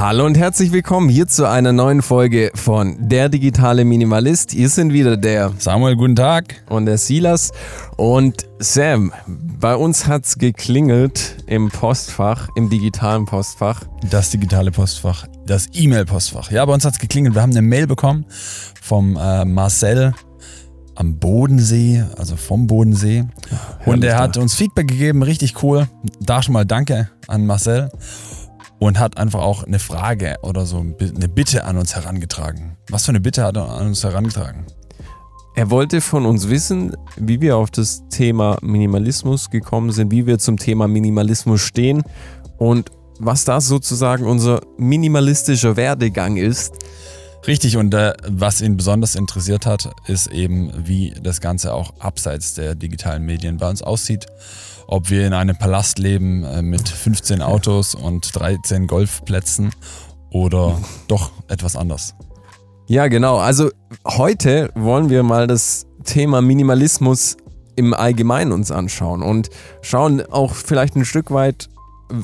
Hallo und herzlich willkommen hier zu einer neuen Folge von Der digitale Minimalist. Hier sind wieder der Samuel, guten Tag. und der Silas. Und Sam, bei uns hat's geklingelt im Postfach, im digitalen Postfach. Das digitale Postfach, das E-Mail-Postfach. Ja, bei uns hat es geklingelt. Wir haben eine Mail bekommen vom äh, Marcel am Bodensee, also vom Bodensee. und er hat uns Feedback gegeben, richtig cool. Da schon mal Danke an Marcel. Und hat einfach auch eine Frage oder so eine Bitte an uns herangetragen. Was für eine Bitte hat er an uns herangetragen? Er wollte von uns wissen, wie wir auf das Thema Minimalismus gekommen sind, wie wir zum Thema Minimalismus stehen und was das sozusagen unser minimalistischer Werdegang ist. Richtig, und äh, was ihn besonders interessiert hat, ist eben, wie das Ganze auch abseits der digitalen Medien bei uns aussieht. Ob wir in einem Palast leben äh, mit 15 Autos und 13 Golfplätzen oder doch etwas anders. Ja, genau. Also heute wollen wir mal das Thema Minimalismus im Allgemeinen uns anschauen und schauen auch vielleicht ein Stück weit,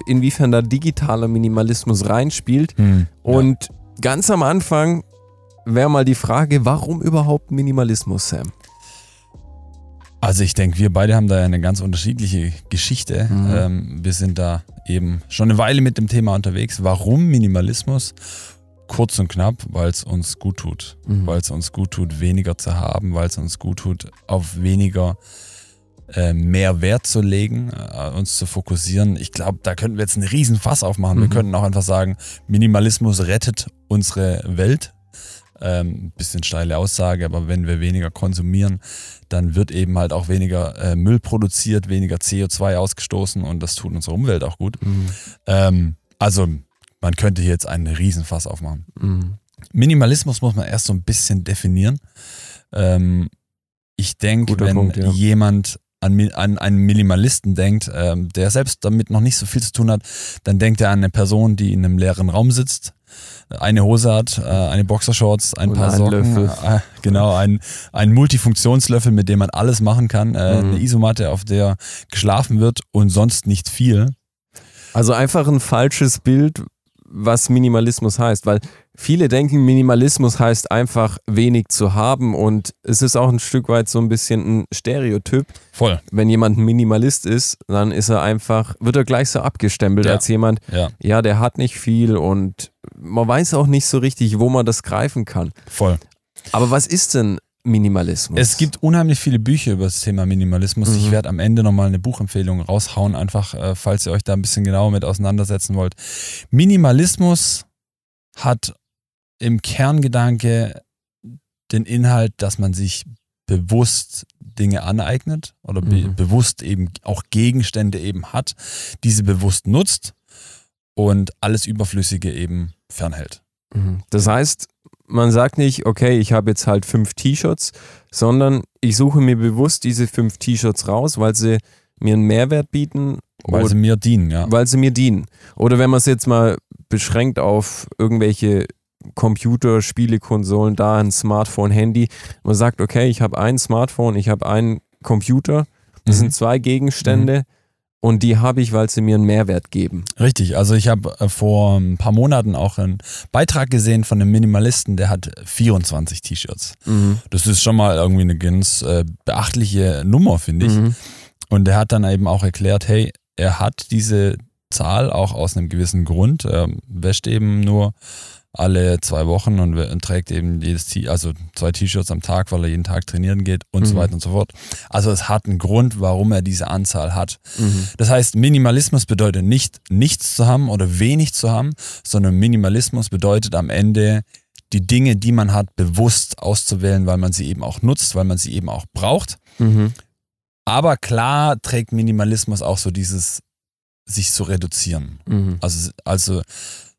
inwiefern da digitaler Minimalismus reinspielt. Hm, Und ganz am Anfang wäre mal die Frage, warum überhaupt Minimalismus, Sam? Also ich denke, wir beide haben da ja eine ganz unterschiedliche Geschichte. Mhm. Ähm, wir sind da eben schon eine Weile mit dem Thema unterwegs. Warum Minimalismus? Kurz und knapp, weil es uns gut tut. Mhm. Weil es uns gut tut, weniger zu haben, weil es uns gut tut, auf weniger äh, mehr Wert zu legen, äh, uns zu fokussieren. Ich glaube, da könnten wir jetzt einen riesen Fass aufmachen. Wir Mhm. könnten auch einfach sagen, Minimalismus rettet unsere Welt. Ähm, bisschen steile Aussage, aber wenn wir weniger konsumieren, dann wird eben halt auch weniger äh, Müll produziert, weniger CO2 ausgestoßen und das tut unserer Umwelt auch gut. Mhm. Ähm, also man könnte hier jetzt einen Riesenfass aufmachen. Mhm. Minimalismus muss man erst so ein bisschen definieren. Ähm, ich denke, wenn Punkt, ja. jemand an, an einen Minimalisten denkt, ähm, der selbst damit noch nicht so viel zu tun hat, dann denkt er an eine Person, die in einem leeren Raum sitzt, eine Hose hat, äh, eine Boxershorts, ein Und paar einen Socken, Löffel. äh, genau, ein, ein Multifunktionslöffel, mit dem man alles machen kann, äh, Mhm. eine Isomatte, auf der geschlafen wird und sonst nicht viel. Also einfach ein falsches Bild, was Minimalismus heißt, weil viele denken, Minimalismus heißt einfach wenig zu haben und es ist auch ein Stück weit so ein bisschen ein Stereotyp. Voll, Wenn jemand ein Minimalist ist, dann ist er einfach, wird er gleich so abgestempelt Ja. als jemand, ja, ja, der hat nicht viel und man weiß auch nicht so richtig, wo man das greifen kann. voll. Aber was ist denn Minimalismus? Es gibt unheimlich viele Bücher über das Thema Minimalismus. Mhm. Ich werde am Ende nochmal eine Buchempfehlung raushauen, einfach äh, falls ihr euch da ein bisschen genauer mit auseinandersetzen wollt. Minimalismus hat im Kerngedanke den Inhalt, dass man sich bewusst Dinge aneignet oder be Mhm. bewusst eben auch Gegenstände eben hat, diese bewusst nutzt und alles Überflüssige eben fernhält. Mhm. Das heißt, man sagt nicht, okay, ich habe jetzt halt fünf T-Shirts, sondern ich suche mir bewusst diese fünf T-Shirts raus, weil sie mir einen Mehrwert bieten, Weil sie mir dienen, ja. weil sie mir dienen. Oder wenn man es jetzt mal beschränkt auf irgendwelche Computer, Spielekonsolen, da ein Smartphone, Handy, man sagt, okay, ich habe ein Smartphone, ich habe einen Computer, das Mhm. sind zwei Gegenstände und die habe ich, weil sie mir einen Mehrwert geben. Richtig, also ich habe äh, vor ein paar Monaten auch einen Beitrag gesehen von einem Minimalisten, der hat 24 T-Shirts. Das ist schon mal irgendwie eine ganz äh, beachtliche Nummer, finde ich. Mhm. Und er hat dann eben auch erklärt, hey, er hat diese Zahl auch aus einem gewissen Grund. Er wäscht eben nur alle zwei Wochen und und trägt eben jedes T also zwei T-Shirts am Tag, weil er jeden Tag trainieren geht und so Mhm. weiter und so fort. Also es hat einen Grund, warum er diese Anzahl hat. Mhm. Das heißt, Minimalismus bedeutet nicht nichts zu haben oder wenig zu haben, sondern Minimalismus bedeutet am Ende die Dinge, die man hat, bewusst auszuwählen, weil man sie eben auch nutzt, weil man sie eben auch braucht. Mhm. Aber klar trägt Minimalismus auch so dieses sich zu reduzieren. Mhm. Also, also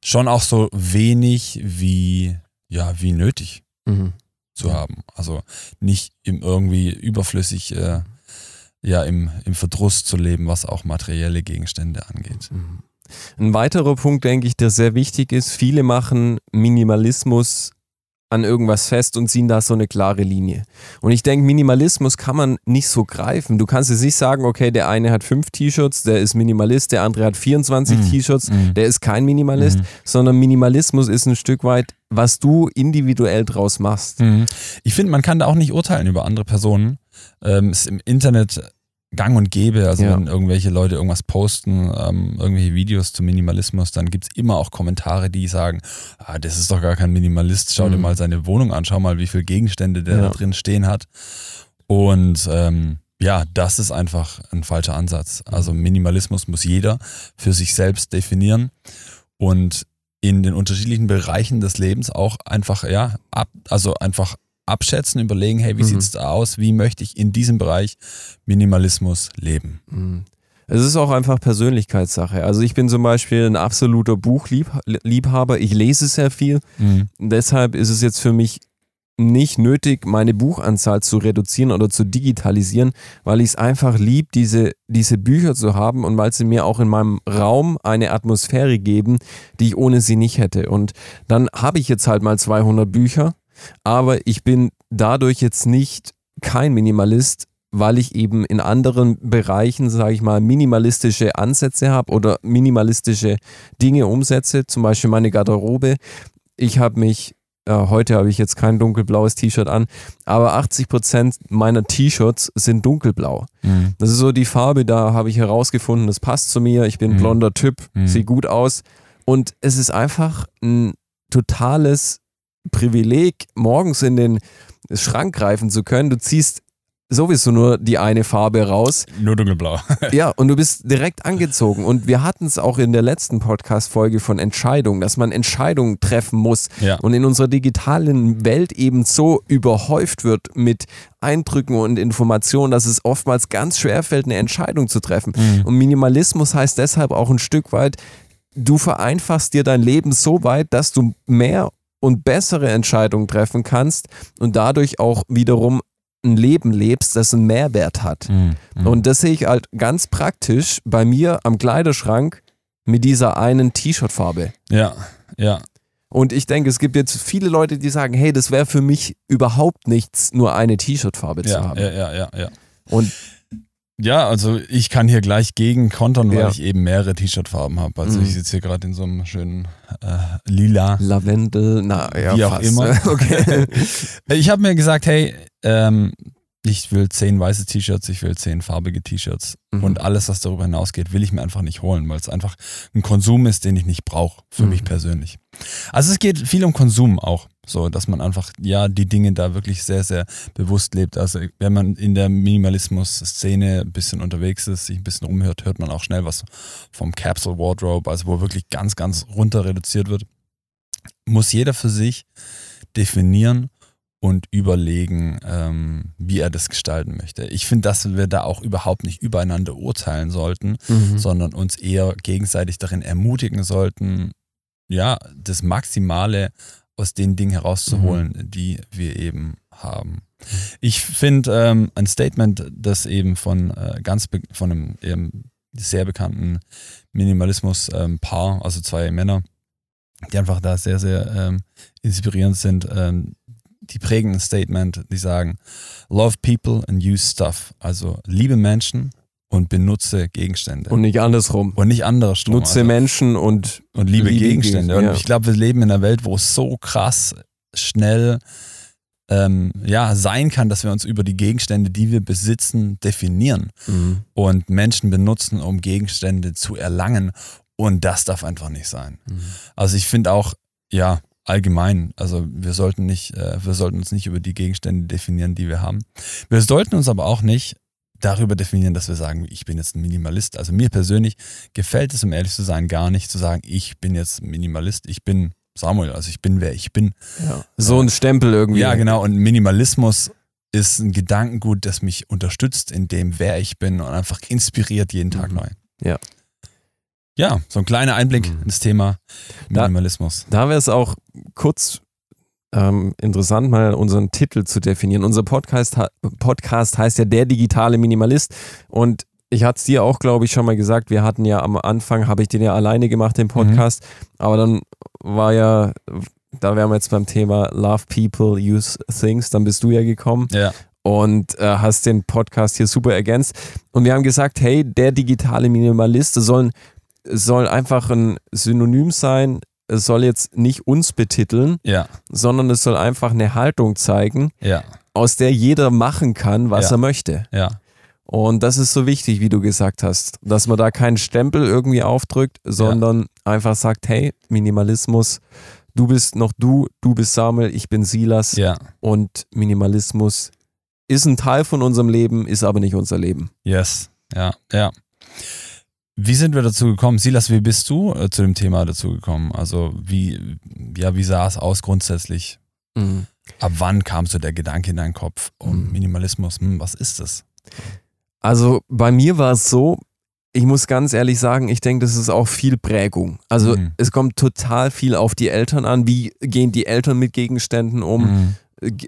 schon auch so wenig wie, ja, wie nötig Mhm. zu haben. Also nicht im irgendwie überflüssig, äh, ja, im, im Verdruss zu leben, was auch materielle Gegenstände angeht. Mhm. Ein weiterer Punkt, denke ich, der sehr wichtig ist, viele machen Minimalismus an irgendwas fest und ziehen da so eine klare Linie. Und ich denke, Minimalismus kann man nicht so greifen. Du kannst jetzt nicht sagen, okay, der eine hat fünf T-Shirts, der ist Minimalist, der andere hat 24 Mhm. T-Shirts, Mhm. der ist kein Minimalist, Mhm. sondern Minimalismus ist ein Stück weit, was du individuell draus machst. Mhm. Ich finde, man kann da auch nicht urteilen über andere Personen. Ähm, ist im Internet gang und gäbe. Also Ja. wenn irgendwelche Leute irgendwas posten, ähm, irgendwelche Videos zum Minimalismus, dann gibt es immer auch Kommentare, die sagen, ah, das ist doch gar kein Minimalist, schau dir Mhm. mal seine Wohnung an, schau mal, wie viele Gegenstände der Ja. da drin stehen hat. Und ähm, ja, das ist einfach ein falscher Ansatz. Also Minimalismus muss jeder für sich selbst definieren und in den unterschiedlichen Bereichen des Lebens auch einfach, ja, ab, also einfach abschätzen, überlegen, hey, wie Mhm. sieht's da aus? Wie möchte ich in diesem Bereich Minimalismus leben? Mhm. Es ist auch einfach Persönlichkeitssache. Also ich bin zum Beispiel ein absoluter Buchliebhaber. Ich lese sehr viel. Mhm. Deshalb ist es jetzt für mich nicht nötig, meine Buchanzahl zu reduzieren oder zu digitalisieren, weil ich es einfach lieb, diese, diese Bücher zu haben und weil sie mir auch in meinem Raum eine Atmosphäre geben, die ich ohne sie nicht hätte. Und dann habe ich jetzt halt mal 200 Bücher, aber ich bin dadurch jetzt nicht kein Minimalist, weil ich eben in anderen Bereichen, sage ich mal, minimalistische Ansätze habe oder minimalistische Dinge umsetze, zum Beispiel meine Garderobe. Ich habe mich, äh, heute habe ich jetzt kein dunkelblaues T-Shirt an, aber 80% meiner T-Shirts sind dunkelblau. Mhm. Das ist so die Farbe, da habe ich herausgefunden, das passt zu mir, ich bin ein Mhm. blonder Typ, Mhm. sieht gut aus und es ist einfach ein totales Privileg, morgens in den Schrank greifen zu können. Du ziehst sowieso nur die eine Farbe raus. Nur dunkelblau. Ja, und du bist direkt angezogen. Und wir hatten es auch in der letzten Podcast-Folge von Entscheidungen, dass man Entscheidungen treffen muss. ja. Und in unserer digitalen Welt eben so überhäuft wird mit Eindrücken und Informationen, dass es oftmals ganz schwer fällt, eine Entscheidung zu treffen. Mhm. Und Minimalismus heißt deshalb auch ein Stück weit, du vereinfachst dir dein Leben so weit, dass du mehr und bessere Entscheidungen treffen kannst und dadurch auch wiederum ein Leben lebst, das einen Mehrwert hat. Mhm. Mhm. Und das sehe ich halt ganz praktisch bei mir am Kleiderschrank mit dieser einen T-Shirt-Farbe. ja, ja. Und ich denke, es gibt jetzt viele Leute, die sagen, hey, das wäre für mich überhaupt nichts, nur eine T-Shirt-Farbe zu Ja, haben. ja, ja, ja, ja. Und Ja, also ich kann hier gleich gegen kontern, weil Ja. ich eben mehrere T-Shirt-Farben habe. Also Mhm. ich sitze hier gerade in so einem schönen äh, Lila. Lavendel, na ja, Wie auch fast. immer. Okay. Ich habe mir gesagt, hey, ähm, ich will zehn weiße T-Shirts, ich will zehn farbige T-Shirts Mhm. und alles, was darüber hinausgeht, will ich mir einfach nicht holen, weil es einfach ein Konsum ist, den ich nicht brauche, für Mhm. mich persönlich. Also es geht viel um Konsum auch, so dass man einfach ja die Dinge da wirklich sehr, sehr bewusst lebt. Also wenn man in der Minimalismus-Szene ein bisschen unterwegs ist, sich ein bisschen rumhört, hört man auch schnell was vom Capsule Wardrobe, also wo wirklich ganz, ganz runter reduziert wird. Muss jeder für sich definieren und überlegen, ähm, wie er das gestalten möchte. Ich finde, dass wir da auch überhaupt nicht übereinander urteilen sollten, Mhm. sondern uns eher gegenseitig darin ermutigen sollten, ja, das Maximale aus den Dingen herauszuholen, die wir eben haben. Ich finde ähm, ein Statement, das eben von äh, ganz von einem eben sehr bekannten Minimalismus-Paar, also zwei Männer, die einfach da sehr, sehr ähm, inspirierend sind, ähm, die prägen ein Statement, die sagen, love people and use stuff. Also liebe Menschen und benutze Gegenstände. Und nicht andersrum. Und nicht andersrum. Nutze also, Menschen und und liebe, liebe Gegenstände. Gegenstände, Und ja. ich glaube, wir leben in einer Welt, wo es so krass schnell ähm, ja, sein kann, dass wir uns über die Gegenstände, die wir besitzen, definieren Mhm. und Menschen benutzen, um Gegenstände zu erlangen. Und das darf einfach nicht sein. Mhm. Also ich finde auch, ja, allgemein, also wir sollten nicht, äh, wir sollten uns nicht über die Gegenstände definieren, die wir haben. Wir sollten uns aber auch nicht darüber definieren, dass wir sagen, ich bin jetzt ein Minimalist. Also mir persönlich gefällt es, um ehrlich zu sein, gar nicht zu sagen, ich bin jetzt Minimalist, ich bin Samuel, also ich bin wer ich bin. Ja. So ein Stempel irgendwie. Ja, genau. Und Minimalismus ist ein Gedankengut, das mich unterstützt in dem, wer ich bin und einfach inspiriert jeden Tag Mhm. neu. Ja. Ja, so ein kleiner Einblick Mhm. ins Thema Da- Minimalismus. Da wäre es auch kurz ähm, interessant, mal unseren Titel zu definieren. Unser Podcast, Podcast heißt ja Der digitale Minimalist und ich hatte es dir auch, glaube ich, schon mal gesagt, wir hatten ja am Anfang, habe ich den ja alleine gemacht, den Podcast, aber dann war ja da wären wir jetzt beim Thema Love People, Use Things, dann bist du ja gekommen. Ja. Und äh, hast den Podcast hier super ergänzt. Und wir haben gesagt, hey, der digitale Minimalist soll, soll einfach ein Synonym sein. Es soll jetzt nicht uns betiteln, Ja. sondern es soll einfach eine Haltung zeigen, Ja. aus der jeder machen kann, was Ja. er möchte. Ja. Und das ist so wichtig, wie du gesagt hast, dass man da keinen Stempel irgendwie aufdrückt, sondern einfach sagt, hey, Minimalismus, du bist noch du, du bist Samuel, ich bin Silas und Minimalismus ist ein Teil von unserem Leben, ist aber nicht unser Leben. Yes. Ja. Ja. Wie sind wir dazu gekommen? Silas, wie bist du äh, zu dem Thema dazu gekommen? Also wie, ja, wie sah es aus grundsätzlich? Ab wann kam so der Gedanke in deinen Kopf? Oh, Mhm. Minimalismus, hm, was ist das? Also bei mir war es so, ich muss ganz ehrlich sagen, ich denke, das ist auch viel Prägung. Also Mhm. es kommt total viel auf die Eltern an. Wie gehen die Eltern mit Gegenständen um? Mhm.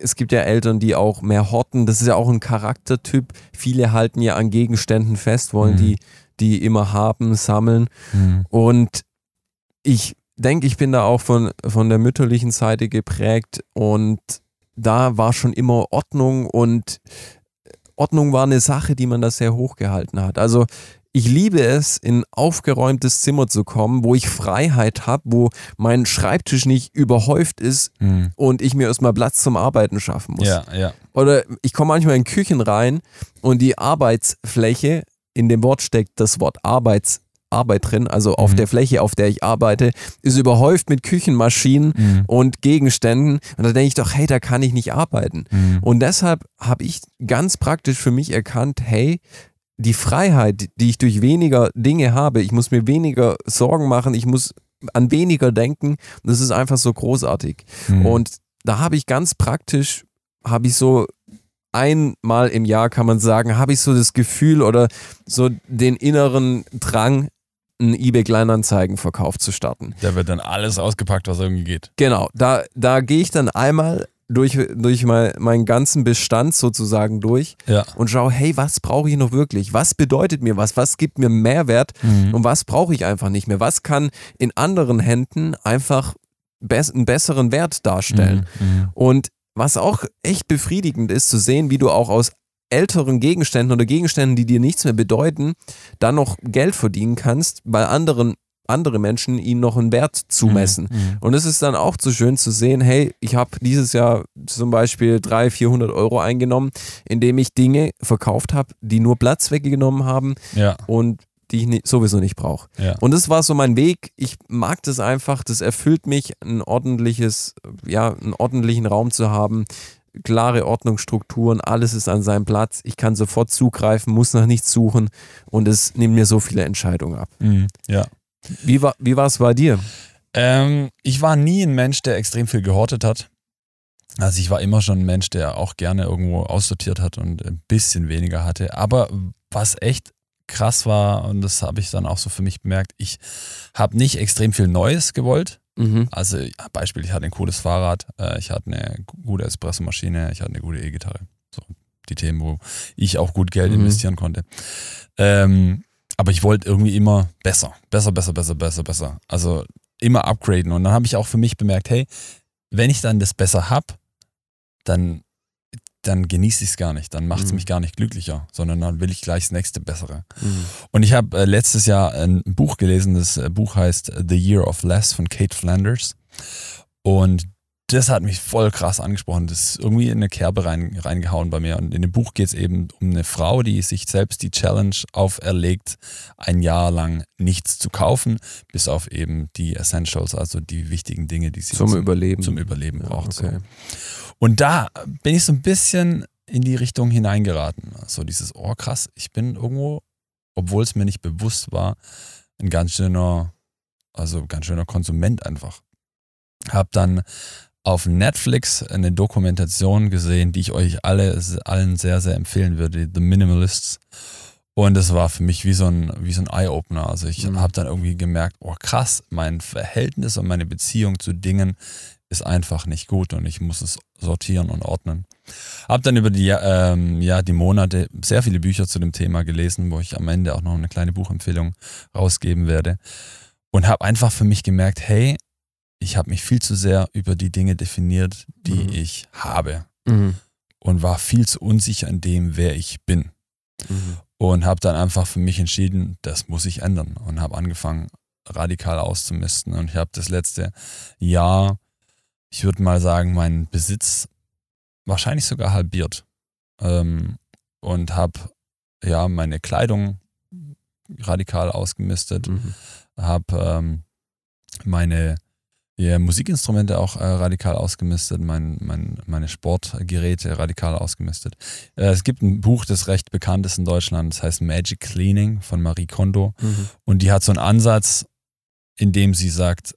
es gibt ja Eltern, die auch mehr horten. Das ist ja auch ein Charaktertyp. Viele halten ja an Gegenständen fest, wollen Mhm. die, die immer haben, sammeln. Mhm. Und ich denke, ich bin da auch von, von der mütterlichen Seite geprägt und da war schon immer Ordnung und Ordnung war eine Sache, die man da sehr hochgehalten hat. Also ich liebe es, in ein aufgeräumtes Zimmer zu kommen, wo ich Freiheit habe, wo mein Schreibtisch nicht überhäuft ist Mhm. und ich mir erstmal Platz zum Arbeiten schaffen muss. Ja, ja. Oder ich komme manchmal in Küchen rein und die Arbeitsfläche, in dem Wort steckt das Wort Arbeits, Arbeit drin, also auf Mhm. der Fläche, auf der ich arbeite, ist überhäuft mit Küchenmaschinen Mhm. und Gegenständen. Und da denke ich doch, hey, da kann ich nicht arbeiten. Mhm. Und deshalb habe ich ganz praktisch für mich erkannt, hey, die Freiheit, die ich durch weniger Dinge habe, ich muss mir weniger Sorgen machen, ich muss an weniger denken, das ist einfach so großartig. Mhm. Und da habe ich ganz praktisch, habe ich so einmal im Jahr, kann man sagen, habe ich so das Gefühl oder so den inneren Drang, einen eBay Kleinanzeigenverkauf zu starten. Da wird dann alles ausgepackt, was irgendwie geht. Genau, da, da gehe ich dann einmal durch, durch mein, meinen ganzen Bestand sozusagen durch Ja. und schaue, hey, was brauche ich noch wirklich? Was bedeutet mir was? Was gibt mir Mehrwert? Mhm. Und was brauche ich einfach nicht mehr? Was kann in anderen Händen einfach bess einen besseren Wert darstellen? Mhm. Und was auch echt befriedigend ist, zu sehen, wie du auch aus älteren Gegenständen oder Gegenständen, die dir nichts mehr bedeuten, dann noch Geld verdienen kannst, weil anderen, andere Menschen ihnen noch einen Wert zumessen. Mhm. Und es ist dann auch so schön zu sehen, hey, ich habe dieses Jahr zum Beispiel 300, 400 Euro eingenommen, indem ich Dinge verkauft habe, die nur Platz weggenommen haben Ja, und die ich sowieso nicht brauche. ja. Und das war so mein Weg. Ich mag das einfach. Das erfüllt mich, ein ordentliches, ja, einen ordentlichen Raum zu haben. Klare Ordnungsstrukturen, alles ist an seinem Platz. Ich kann sofort zugreifen, muss nach nichts suchen und es nimmt mir so viele Entscheidungen ab. Mhm. ja. Wie war wie es bei dir? Ähm, ich war nie ein Mensch, der extrem viel gehortet hat. Also ich war immer schon ein Mensch, der auch gerne irgendwo aussortiert hat und ein bisschen weniger hatte. Aber was echt krass war, und das habe ich dann auch so für mich bemerkt, ich habe nicht extrem viel Neues gewollt. Mhm. Also Beispiel, ich hatte ein cooles Fahrrad, äh, ich hatte eine gute Espressomaschine, ich hatte eine gute E-Gitarre. So die Themen, wo ich auch gut Geld Mhm. investieren konnte. Ähm, aber ich wollte irgendwie immer besser, besser, besser, besser, besser, besser. Also immer upgraden. Und dann habe ich auch für mich bemerkt, hey, wenn ich dann das besser habe, dann, dann genieße ich es gar nicht. Dann macht es Mhm. mich gar nicht glücklicher, sondern dann will ich gleich das nächste Bessere. Mhm. Und ich habe äh, letztes Jahr ein Buch gelesen, das äh, Buch heißt The Year of Less von Kate Flanders. Und das hat mich voll krass angesprochen. Das ist irgendwie in eine Kerbe rein, reingehauen bei mir. Und in dem Buch geht es eben um eine Frau, die sich selbst die Challenge auferlegt, ein Jahr lang nichts zu kaufen, bis auf eben die Essentials, also die wichtigen Dinge, die sie Zum Überleben. zum Überleben Ja, braucht. okay. So. Und da bin ich so ein bisschen in die Richtung hineingeraten. So dieses, oh krass, ich bin irgendwo, obwohl es mir nicht bewusst war, ein ganz schöner, also ganz schöner Konsument einfach. Hab dann auf Netflix eine Dokumentation gesehen, die ich euch alle, allen sehr, sehr empfehlen würde, The Minimalists. Und es war für mich wie so ein, wie so ein Eye-Opener. Also ich Mhm. habe dann irgendwie gemerkt, oh krass, mein Verhältnis und meine Beziehung zu Dingen ist einfach nicht gut und ich muss es sortieren und ordnen. Hab dann über die, ähm, ja, die Monate sehr viele Bücher zu dem Thema gelesen, wo ich am Ende auch noch eine kleine Buchempfehlung rausgeben werde. Und habe einfach für mich gemerkt, hey, ich habe mich viel zu sehr über die Dinge definiert, die Mhm. ich habe Mhm. und war viel zu unsicher in dem, wer ich bin. Mhm. Und habe dann einfach für mich entschieden, das muss ich ändern und habe angefangen, radikal auszumisten. Und ich habe das letzte Jahr, ich würde mal sagen, meinen Besitz wahrscheinlich sogar halbiert. Ähm, und habe ja meine Kleidung radikal ausgemistet, Mhm. habe ähm, meine ja, Musikinstrumente auch äh, radikal ausgemistet, mein, mein, meine Sportgeräte radikal ausgemistet. Äh, es gibt ein Buch, das recht bekannt ist in Deutschland, das heißt Magic Cleaning von Marie Kondo. Mhm. Und die hat so einen Ansatz, in dem sie sagt,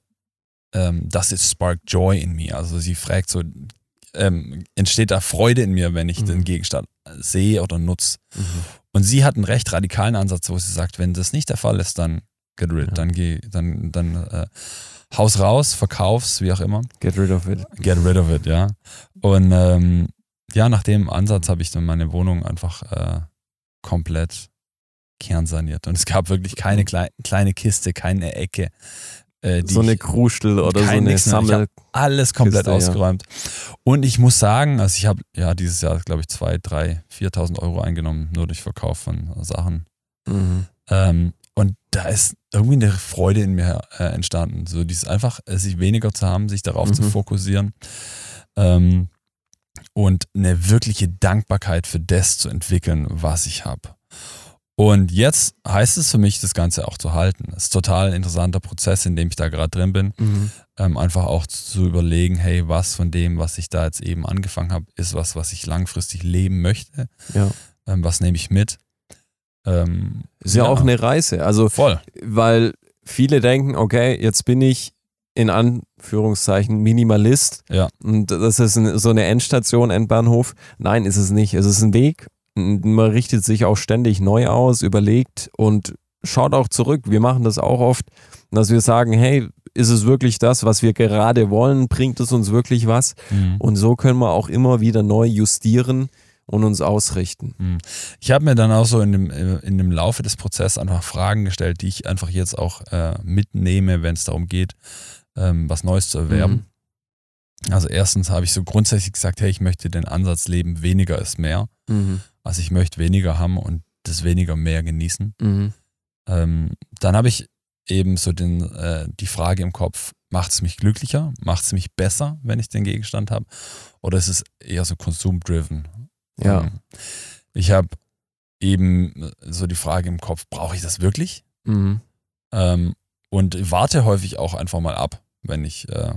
ähm, das ist Spark Joy in mir. Also sie fragt so, ähm, entsteht da Freude in mir, wenn ich Mhm. den Gegenstand sehe oder nutze? Mhm. Und sie hat einen recht radikalen Ansatz, wo sie sagt, wenn das nicht der Fall ist, dann get rid, Ja. dann geh, dann, dann äh, haus raus, verkauf's, wie auch immer. Get rid of it. Get rid of it, ja. Und ähm, ja, nach dem Ansatz habe ich dann meine Wohnung einfach äh, komplett kernsaniert. Und es gab wirklich keine klei kleine Kiste, keine Ecke. Äh, die so eine ich, Kruschel oder so eine Sammel. alles komplett Kiste, ja. ausgeräumt. Und ich muss sagen, also ich habe ja dieses Jahr, glaube ich, 2.000, 3.000, 4.000 Euro eingenommen, nur durch Verkauf von Sachen. Mhm. Ähm, und da ist irgendwie eine Freude in mir äh, entstanden. So dieses einfach, äh, sich weniger zu haben, sich darauf zu Mhm. fokussieren. Ähm, und eine wirkliche Dankbarkeit für das zu entwickeln, was ich habe. Und jetzt heißt es für mich, das Ganze auch zu halten. Es ist ein total interessanter Prozess, in dem ich da gerade drin bin. Mhm. Ähm, einfach auch zu überlegen, hey, was von dem, was ich da jetzt eben angefangen habe, ist was, was ich langfristig leben möchte. Ja. Ähm, was nehme ich mit? Ähm, Ist ja, auch eine Reise. Also, voll. weil viele denken, okay, jetzt bin ich in Anführungszeichen Minimalist Ja. und das ist ein, so eine Endstation, Endbahnhof. Nein, ist es nicht. Es ist ein Weg. Man richtet sich auch ständig neu aus, überlegt und schaut auch zurück. Wir machen das auch oft, dass wir sagen, hey, ist es wirklich das, was wir gerade wollen? Bringt es uns wirklich was? Mhm. Und so können wir auch immer wieder neu justieren und uns ausrichten. Mhm. Ich habe mir dann auch so in dem, äh, in dem Laufe des Prozesses einfach Fragen gestellt, die ich einfach jetzt auch äh, mitnehme, wenn es darum geht, ähm, was Neues zu erwerben. Also erstens habe ich so grundsätzlich gesagt, hey, ich möchte den Ansatz leben, weniger ist mehr. Mhm. Also ich möchte weniger haben und das weniger mehr genießen. Mhm. Ähm, dann habe ich eben so den, äh, die Frage im Kopf, macht es mich glücklicher? Macht es mich besser, wenn ich den Gegenstand habe? Oder ist es eher so konsumdriven? Ja. Ähm, Ich habe eben so die Frage im Kopf, brauche ich das wirklich? Mhm. Ähm, und warte häufig auch einfach mal ab, wenn ich äh,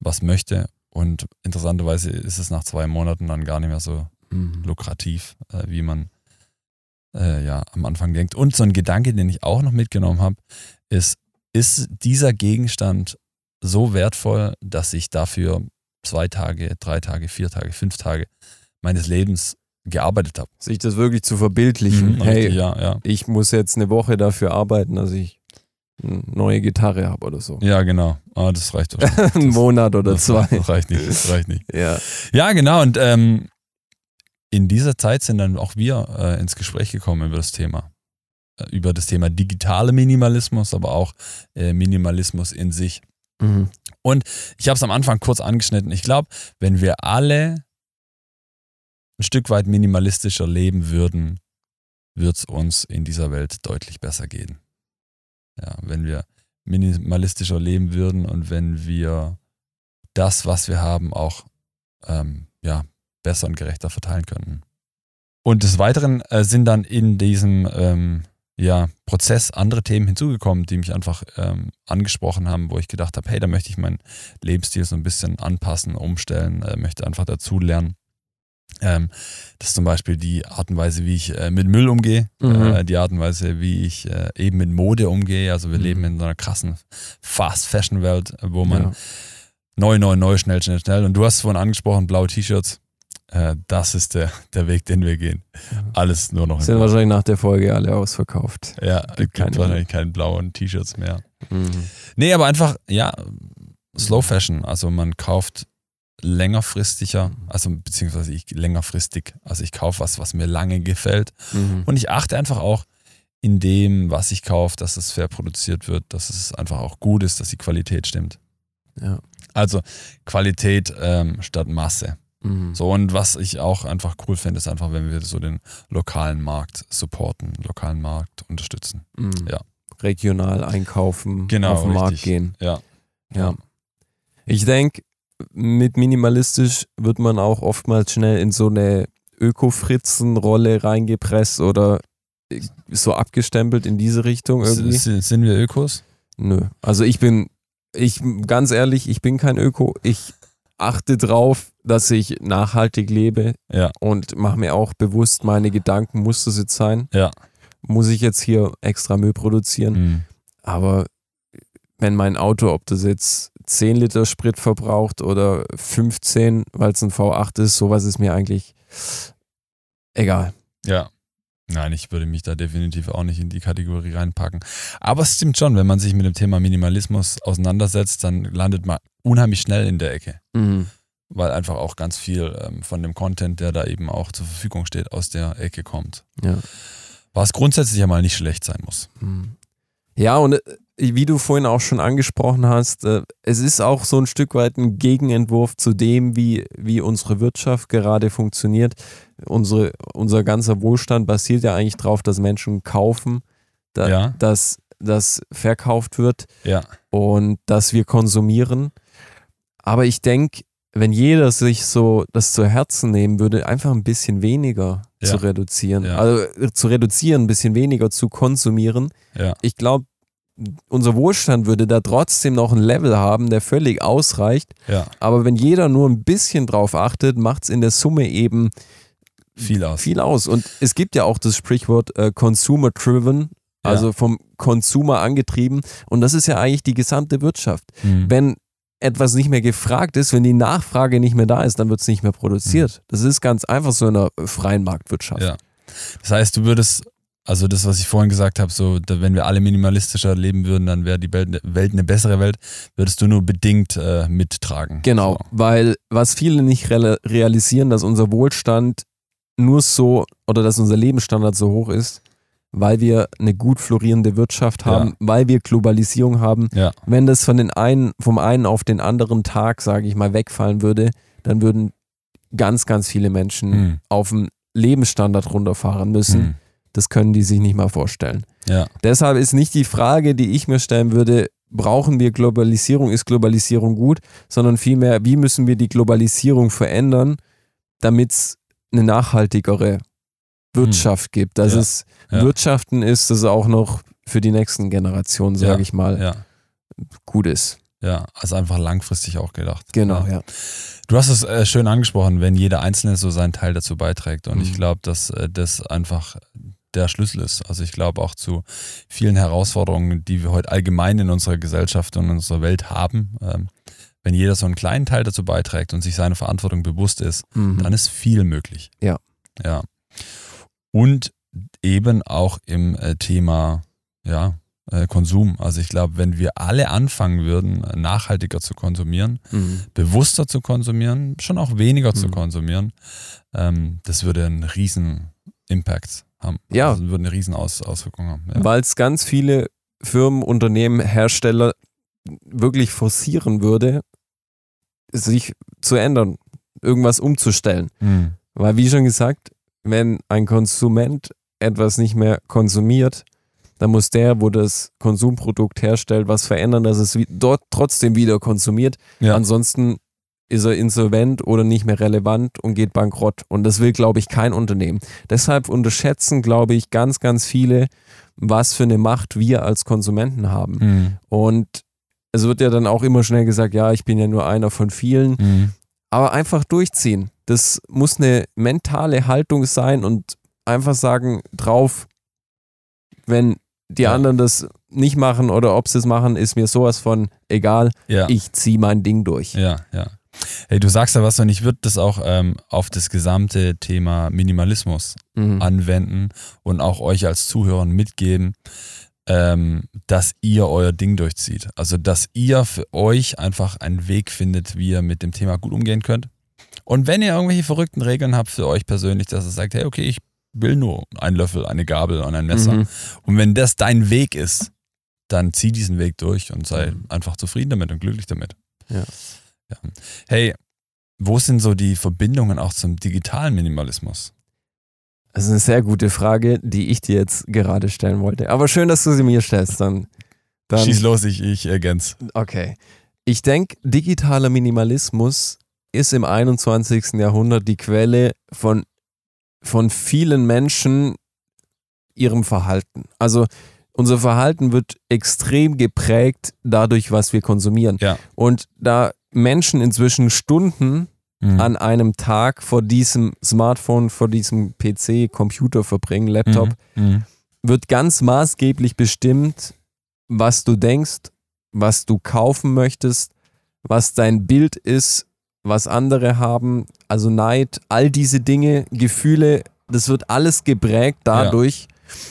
was möchte. Und interessanterweise ist es nach zwei Monaten dann gar nicht mehr so Mhm. lukrativ, äh, wie man äh, ja am Anfang denkt. Und so ein Gedanke, den ich auch noch mitgenommen habe, ist, ist dieser Gegenstand so wertvoll, dass ich dafür zwei Tage, drei Tage, vier Tage, fünf Tage meines Lebens gearbeitet habe? Sich das wirklich zu verbildlichen. Mhm, hey, richtig, ja, ja. ich muss jetzt eine Woche dafür arbeiten, dass ich eine neue Gitarre habe oder so. Ja, genau. Ah, das reicht wahrscheinlich. Einen Monat oder das, zwei. Das reicht nicht. Das reicht nicht. Ja. Ja, genau. Und ähm, in dieser Zeit sind dann auch wir äh, ins Gespräch gekommen über das Thema. Äh, über das Thema digitale Minimalismus, aber auch äh, Minimalismus in sich. Mhm. Ich habe es am Anfang kurz angeschnitten. Ich glaube, wenn wir alle ein Stück weit minimalistischer leben würden, wird es uns in dieser Welt deutlich besser gehen. Ja, wenn wir minimalistischer leben würden und wenn wir das, was wir haben, auch ähm, ja, besser und gerechter verteilen könnten. Und des Weiteren äh, sind dann in diesem ähm, ja, Prozess andere Themen hinzugekommen, die mich einfach ähm, angesprochen haben, wo ich gedacht habe, hey, da möchte ich meinen Lebensstil so ein bisschen anpassen, umstellen, äh, möchte einfach dazulernen. Ähm, das ist zum Beispiel die Art und Weise, wie ich äh, mit Müll umgehe, Mhm. äh, die Art und Weise, wie ich äh, eben mit Mode umgehe. Also wir Mhm. leben in so einer krassen Fast-Fashion-Welt, wo man ja. neu, neu, neu, schnell, schnell, schnell. Und du hast vorhin angesprochen, blaue T-Shirts. Äh, das ist der, der Weg, den wir gehen. Alles nur noch in Sind wahrscheinlich nach der Folge alle ausverkauft. Ja, Gibt gibt keine wahrscheinlich keine blauen T-Shirts mehr. Mhm. Nee, aber einfach, ja, Slow Fashion. Also man kauft längerfristiger, also beziehungsweise ich längerfristig. Also ich kaufe was, was mir lange gefällt. Mhm. Und ich achte einfach auch in dem, was ich kaufe, dass es fair produziert wird, dass es einfach auch gut ist, dass die Qualität stimmt. Ja. Also Qualität ähm, statt Masse. Mhm. So, und was ich auch einfach cool finde, ist einfach, wenn wir so den lokalen Markt supporten, lokalen Markt unterstützen. Mhm. Ja. Regional einkaufen, Genau, auf den Markt richtig. gehen. Ja. Ja. Ich denke, mit minimalistisch wird man auch oftmals schnell in so eine Öko-Fritzen-Rolle reingepresst oder so abgestempelt in diese Richtung irgendwie. Sind wir Ökos? Nö. Also ich bin, ich ganz ehrlich, ich bin kein Öko. Ich achte drauf, dass ich nachhaltig lebe Ja. und mache mir auch bewusst, meine Gedanken muss das jetzt sein. Ja. Muss ich jetzt hier extra Müll produzieren? Mhm. Aber wenn mein Auto, ob das jetzt 10 Liter Sprit verbraucht oder 15, weil es ein V8 ist, sowas ist mir eigentlich egal. Ja. Nein, ich würde mich da definitiv auch nicht in die Kategorie reinpacken. Aber es stimmt schon, wenn man sich mit dem Thema Minimalismus auseinandersetzt, dann landet man unheimlich schnell in der Ecke. Weil einfach auch ganz viel ähm, von dem Content, der da eben auch zur Verfügung steht, aus der Ecke kommt. Ja. Was grundsätzlich ja mal nicht schlecht sein muss. Mhm. Ja, und äh, wie du vorhin auch schon angesprochen hast, äh, es ist auch so ein Stück weit ein Gegenentwurf zu dem, wie, wie unsere Wirtschaft gerade funktioniert. Unsere, unser ganzer Wohlstand basiert ja eigentlich darauf, dass Menschen kaufen, da, Ja. dass das verkauft wird Ja. und dass wir konsumieren. Aber ich denke, wenn jeder sich so das zu Herzen nehmen würde, einfach ein bisschen weniger Ja. zu reduzieren, Ja. also äh, zu reduzieren, ein bisschen weniger zu konsumieren, Ja. ich glaube, unser Wohlstand würde da trotzdem noch ein Level haben, der völlig ausreicht. Aber wenn jeder nur ein bisschen drauf achtet, macht es in der Summe eben Viel aus. viel aus. Und es gibt ja auch das Sprichwort äh, Consumer Driven, also vom Consumer angetrieben. Und das ist ja eigentlich die gesamte Wirtschaft. Mhm. Wenn etwas nicht mehr gefragt ist, wenn die Nachfrage nicht mehr da ist, dann wird es nicht mehr produziert. Das ist ganz einfach so in einer freien Marktwirtschaft. Mhm. Ja. Das heißt, du würdest, also das, was ich vorhin gesagt habe, so, wenn wir alle minimalistischer leben würden, dann wäre die Welt, Welt eine bessere Welt, würdest du nur bedingt äh, mittragen. Genau, So. weil was viele nicht real- realisieren, dass unser Wohlstand nur so oder dass unser Lebensstandard so hoch ist, weil wir eine gut florierende Wirtschaft haben, Ja. weil wir Globalisierung haben. Ja. Wenn das von den einen, vom einen auf den anderen Tag, sage ich mal, wegfallen würde, dann würden ganz, ganz viele Menschen Mhm. auf den Lebensstandard runterfahren müssen. Mhm. Das können die sich nicht mal vorstellen. Ja. Deshalb ist nicht die Frage, die ich mir stellen würde, brauchen wir Globalisierung, ist Globalisierung gut, sondern vielmehr, wie müssen wir die Globalisierung verändern, damit es eine nachhaltigere Wirtschaft gibt, dass Hm. Ja, es. Wirtschaften ist, das auch noch für die nächsten Generationen, sage ich mal, gut ist. Ja, also einfach langfristig auch gedacht. Genau, Ja. ja. Du hast es äh, schön angesprochen, wenn jeder Einzelne so seinen Teil dazu beiträgt. Und Mhm. ich glaube, dass äh, das einfach der Schlüssel ist. Also ich glaube auch zu vielen Herausforderungen, die wir heute allgemein in unserer Gesellschaft und in unserer Welt haben. Ähm, wenn jeder so einen kleinen Teil dazu beiträgt und sich seiner Verantwortung bewusst ist, Mhm. dann ist viel möglich. Ja. Ja. Und eben auch im äh, Thema, ja, äh, Konsum. Also ich glaube, wenn wir alle anfangen würden, äh, nachhaltiger zu konsumieren, Mhm. bewusster zu konsumieren, schon auch weniger zu Mhm. konsumieren, ähm, das würde einen riesen Impact haben. Ja. Also würde eine riesen Aus Auswirkung haben. Ja. Weil es ganz viele Firmen, Unternehmen, Hersteller wirklich forcieren würde, sich zu ändern, irgendwas umzustellen. Mhm. Weil, wie schon gesagt, wenn ein Konsument etwas nicht mehr konsumiert, dann muss der, wo das Konsumprodukt herstellt, was verändern, dass es dort trotzdem wieder konsumiert. Ja. Ansonsten ist er insolvent oder nicht mehr relevant und geht bankrott. Und das will, glaube ich, kein Unternehmen. Deshalb unterschätzen, glaube ich, ganz, ganz viele, was für eine Macht wir als Konsumenten haben. Mhm. Und es wird ja dann auch immer schnell gesagt, ja, ich bin ja nur einer von vielen Mhm. Aber einfach durchziehen. Das muss eine mentale Haltung sein und einfach sagen, drauf, wenn die Ja. anderen das nicht machen oder ob sie es machen, ist mir sowas von egal. Ja. Ich ziehe mein Ding durch. Ja, ja. Hey, du sagst ja was und ich würde das auch ähm, auf das gesamte Thema Minimalismus Mhm. anwenden und auch euch als Zuhörern mitgeben, ähm, dass ihr euer Ding durchzieht. Also, dass ihr für euch einfach einen Weg findet, wie ihr mit dem Thema gut umgehen könnt. Und wenn ihr irgendwelche verrückten Regeln habt für euch persönlich, dass ihr sagt, hey, okay, ich will nur einen Löffel, eine Gabel und ein Messer. Mhm. Und wenn das dein Weg ist, dann zieh diesen Weg durch und sei Mhm. einfach zufrieden damit und glücklich damit. Ja. Ja. Hey, wo sind so die Verbindungen auch zum digitalen Minimalismus? Das ist eine sehr gute Frage, die ich dir jetzt gerade stellen wollte. Aber schön, dass du sie mir stellst. Dann, dann Schieß los, ich, ich ergänze. Okay. Ich denke, digitaler Minimalismus ist im 21. Jahrhundert die Quelle von, von vielen Menschen ihrem Verhalten. Also unser Verhalten wird extrem geprägt dadurch, was wir konsumieren. Ja. Und da Menschen inzwischen Stunden Mhm. an einem Tag vor diesem Smartphone, vor diesem PC, Computer verbringen, Laptop, Mhm. wird ganz maßgeblich bestimmt, was du denkst, was du kaufen möchtest, was dein Bild ist, was andere haben, also Neid, all diese Dinge, Gefühle, das wird alles geprägt dadurch,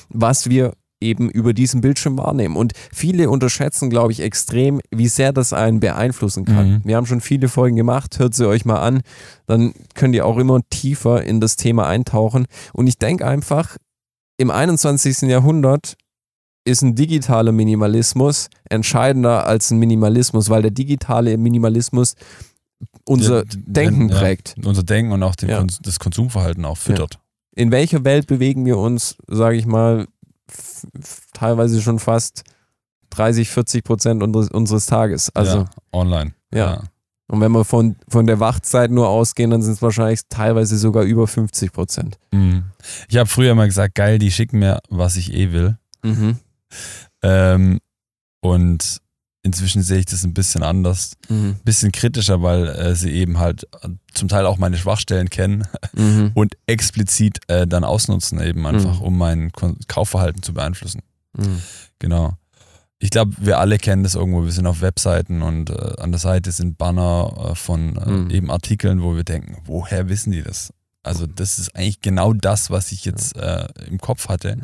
was wir eben über diesen Bildschirm wahrnehmen. Und viele unterschätzen, glaube ich, extrem, wie sehr das einen beeinflussen kann. Mhm. Wir haben schon viele Folgen gemacht, hört sie euch mal an, dann könnt ihr auch immer tiefer in das Thema eintauchen. Und ich denke einfach, im 21. Jahrhundert ist ein digitaler Minimalismus entscheidender als ein Minimalismus, weil der digitale Minimalismus unser Ja, Denken ja. prägt. Unser Denken und auch Ja. Kons das Konsumverhalten auch füttert. In welcher Welt bewegen wir uns, sage ich mal, teilweise schon fast 30, 40 Prozent unseres, unseres Tages. Also, ja, online. Ja. und wenn wir von, von der Wachzeit nur ausgehen, dann sind es wahrscheinlich teilweise sogar über 50 Prozent. Mhm. Ich habe früher mal gesagt, geil, die schicken mir, was ich eh will. Mhm. Ähm, und inzwischen sehe ich das ein bisschen anders, Mhm. ein bisschen kritischer, weil äh, sie eben halt äh, zum Teil auch meine Schwachstellen kennen Mhm. und explizit äh, dann ausnutzen, eben einfach, Mhm. um mein Kaufverhalten zu beeinflussen. Mhm. Genau. Ich glaube, wir alle kennen das irgendwo. Wir sind auf Webseiten und äh, an der Seite sind Banner äh, von äh, Mhm. eben Artikeln, wo wir denken, woher wissen die das? Also das ist eigentlich genau das, was ich jetzt im Kopf hatte.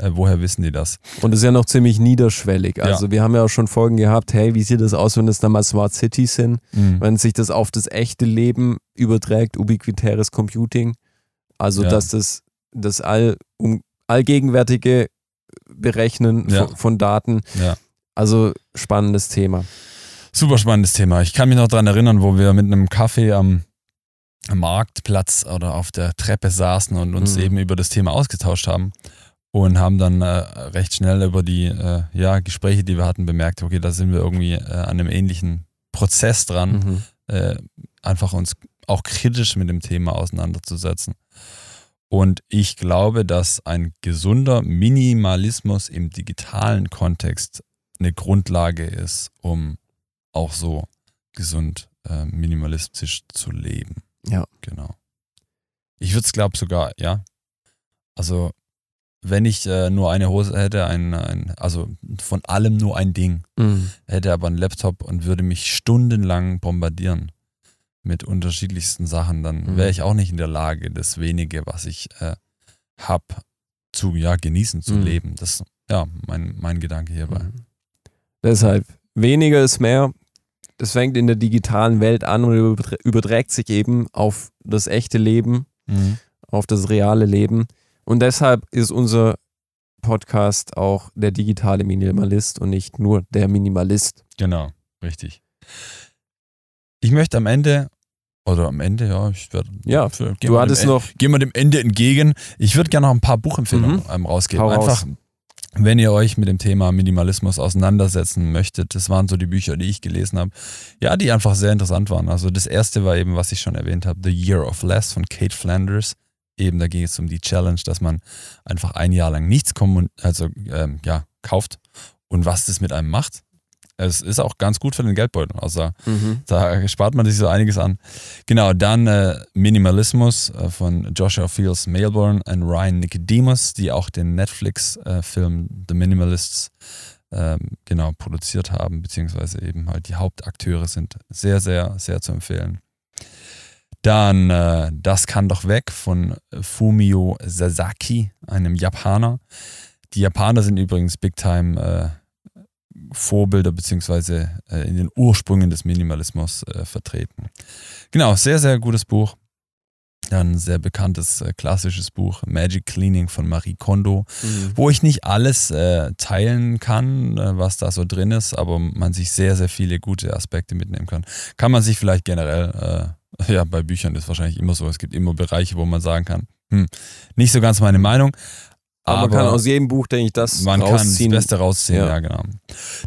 Äh, woher wissen die das? Und das ist ja noch ziemlich niederschwellig. Ja. Also wir haben ja auch schon Folgen gehabt, hey, wie sieht das aus, wenn das dann mal Smart Cities sind? Mhm. wenn sich das auf das echte Leben überträgt, ubiquitäres Computing. Also, Ja. dass das, das all, um, allgegenwärtige Berechnen Ja. von, von Daten. Ja. Also, spannendes Thema. Super spannendes Thema. Ich kann mich noch daran erinnern, wo wir mit einem Kaffee am Marktplatz oder auf der Treppe saßen und uns Mhm. eben über das Thema ausgetauscht haben und haben dann äh, recht schnell über die äh, ja, Gespräche, die wir hatten, bemerkt, okay, da sind wir irgendwie äh, an einem ähnlichen Prozess dran, Mhm. äh, einfach uns auch kritisch mit dem Thema auseinanderzusetzen. Und ich glaube, dass ein gesunder Minimalismus im digitalen Kontext eine Grundlage ist, um auch so gesund äh, minimalistisch zu leben. Ja. Genau. Ich würde es, glaube sogar, ja. Also, wenn ich äh, nur eine Hose hätte, ein, ein, also von allem nur ein Ding, Mhm. hätte aber einen Laptop und würde mich stundenlang bombardieren mit unterschiedlichsten Sachen, dann Mhm. wäre ich auch nicht in der Lage, das wenige, was ich äh, habe, zu ja, genießen, zu Mhm. leben. Das ist ja mein, mein Gedanke hierbei. Mhm. Deshalb, weniger ist mehr. Es fängt in der digitalen Welt an und überträ- überträgt sich eben auf das echte Leben, Mhm. auf das reale Leben. Und deshalb ist unser Podcast auch der digitale Minimalist und nicht nur der Minimalist. Genau, richtig. Ich möchte am Ende, oder am Ende, ja, ich werde. Ja, für, Du hattest noch, Gehen wir dem Ende entgegen. Ich würde gerne noch ein paar Buchempfehlungen Mhm. rausgeben. Hau raus. Einfach, wenn ihr euch mit dem Thema Minimalismus auseinandersetzen möchtet, das waren so die Bücher, die ich gelesen habe, ja, die einfach sehr interessant waren. Also das erste war eben, was ich schon erwähnt habe, The Year of Less von Kate Flanders. Eben, da ging es um die Challenge, dass man einfach ein Jahr lang nichts kommun also, ähm, ja, kauft und was das mit einem macht. Es ist auch ganz gut für den Geldbeutel. Also mhm. da spart man sich so einiges an. Genau, dann äh, Minimalismus äh, von Joshua Fields Melbourne und Ryan Nicodemus, die auch den Netflix-Film The Minimalists ähm, genau produziert haben, beziehungsweise eben halt die Hauptakteure sind. Sehr, sehr, sehr zu empfehlen. Dann äh, Das kann doch weg von Fumio Sasaki, einem Japaner. Die Japaner sind übrigens Big Time äh, Vorbilder beziehungsweise äh, in den Ursprüngen des Minimalismus äh, vertreten. Genau, sehr, sehr gutes Buch. ein sehr bekanntes äh, klassisches Buch, Magic Cleaning von Marie Kondo, mhm. wo ich nicht alles äh, teilen kann, was da so drin ist, aber man sich sehr, sehr viele gute Aspekte mitnehmen kann. Kann man sich vielleicht generell, ja, bei Büchern ist wahrscheinlich immer so, es gibt immer Bereiche, wo man sagen kann, hm, nicht so ganz meine Meinung, aber, man kann aus jedem Buch, denke ich, das man rausziehen. kann das Beste rausziehen, ja, ja genau.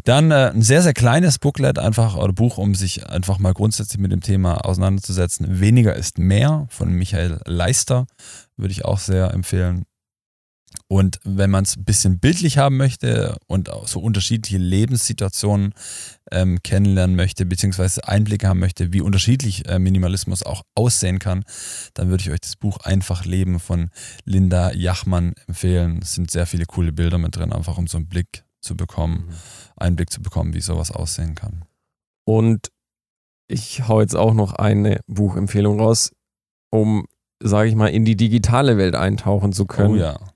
Dann äh, ein sehr, sehr kleines Booklet einfach oder Buch, um sich einfach mal grundsätzlich mit dem Thema auseinanderzusetzen. Weniger ist mehr von Michael Leister, würde ich auch sehr empfehlen. Und wenn man es ein bisschen bildlich haben möchte und auch so unterschiedliche Lebenssituationen ähm, kennenlernen möchte, beziehungsweise Einblicke haben möchte, wie unterschiedlich äh, Minimalismus auch aussehen kann, dann würde ich euch das Buch Einfach Leben von Linda Jachmann empfehlen. Es sind sehr viele coole Bilder mit drin, einfach um so einen Blick zu bekommen, mhm. Einblick zu bekommen, wie sowas aussehen kann. Und ich hau jetzt auch noch eine Buchempfehlung raus, um, sage ich mal, in die digitale Welt eintauchen zu können. Oh ja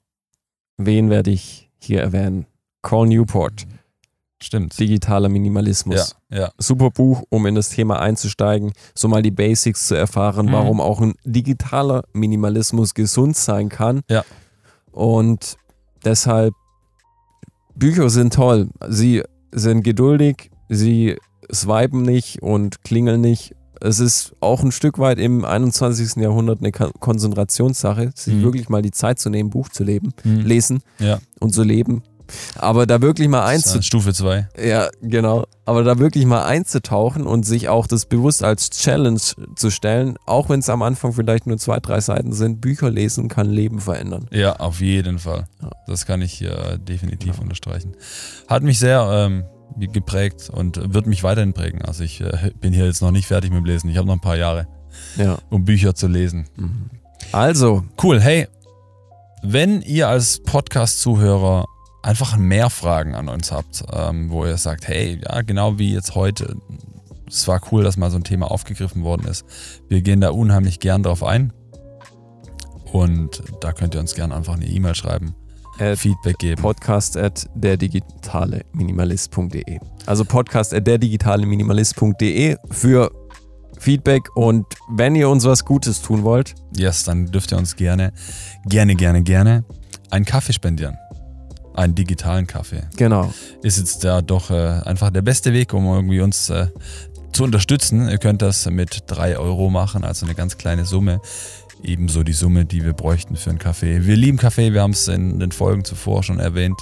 Wen werde ich hier erwähnen? Call Newport. Stimmt. Digitaler Minimalismus. Ja, ja. Super Buch, um in das Thema einzusteigen, so mal die Basics zu erfahren, mhm. warum auch ein digitaler Minimalismus gesund sein kann. Ja. Und deshalb, Bücher sind toll. Sie sind geduldig, sie swipen nicht und klingeln nicht es ist auch ein Stück weit im 21. Jahrhundert eine Konzentrationssache, sich mhm. wirklich mal die Zeit zu nehmen, Buch zu leben, mhm. lesen ja. und zu leben. Aber da wirklich mal einzutauchen. Stufe 2. Ja, genau. Aber da wirklich mal einzutauchen und sich auch das bewusst als Challenge zu stellen, auch wenn es am Anfang vielleicht nur zwei, drei Seiten sind, Bücher lesen kann Leben verändern. Ja, auf jeden Fall. Das kann ich hier definitiv ja. unterstreichen. Hat mich sehr ähm, geprägt und wird mich weiterhin prägen. Also ich äh, bin hier jetzt noch nicht fertig mit dem Lesen. Ich habe noch ein paar Jahre, ja. um Bücher zu lesen. Mhm. Also. Cool. Hey, wenn ihr als Podcast-Zuhörer einfach mehr Fragen an uns habt, ähm, wo ihr sagt, hey, ja, genau wie jetzt heute, es war cool, dass mal so ein Thema aufgegriffen worden ist. Wir gehen da unheimlich gern drauf ein. Und da könnt ihr uns gerne einfach eine E-Mail schreiben Feedback geben. Podcast at derdigitale-minimalist.de. Also podcast at derdigitale-minimalist.de für Feedback und wenn ihr uns was Gutes tun wollt. Yes, dann dürft ihr uns gerne, gerne, gerne, gerne einen Kaffee spendieren. Einen digitalen Kaffee. Genau. Ist jetzt da doch äh, einfach der beste Weg, um irgendwie uns äh, zu unterstützen. Ihr könnt das mit 3 Euro machen, also eine ganz kleine Summe ebenso die Summe, die wir bräuchten für einen Kaffee. Wir lieben Kaffee, wir haben es in den Folgen zuvor schon erwähnt.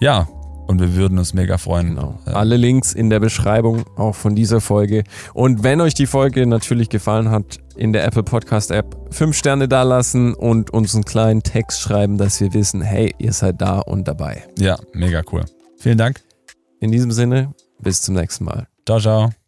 Ja, und wir würden uns mega freuen. Genau. Alle Links in der Beschreibung auch von dieser Folge. Und wenn euch die Folge natürlich gefallen hat, in der Apple Podcast App fünf Sterne dalassen und uns einen kleinen Text schreiben, dass wir wissen, hey, ihr seid da und dabei. Ja, mega cool. Vielen Dank. In diesem Sinne, bis zum nächsten Mal. Ciao, ciao.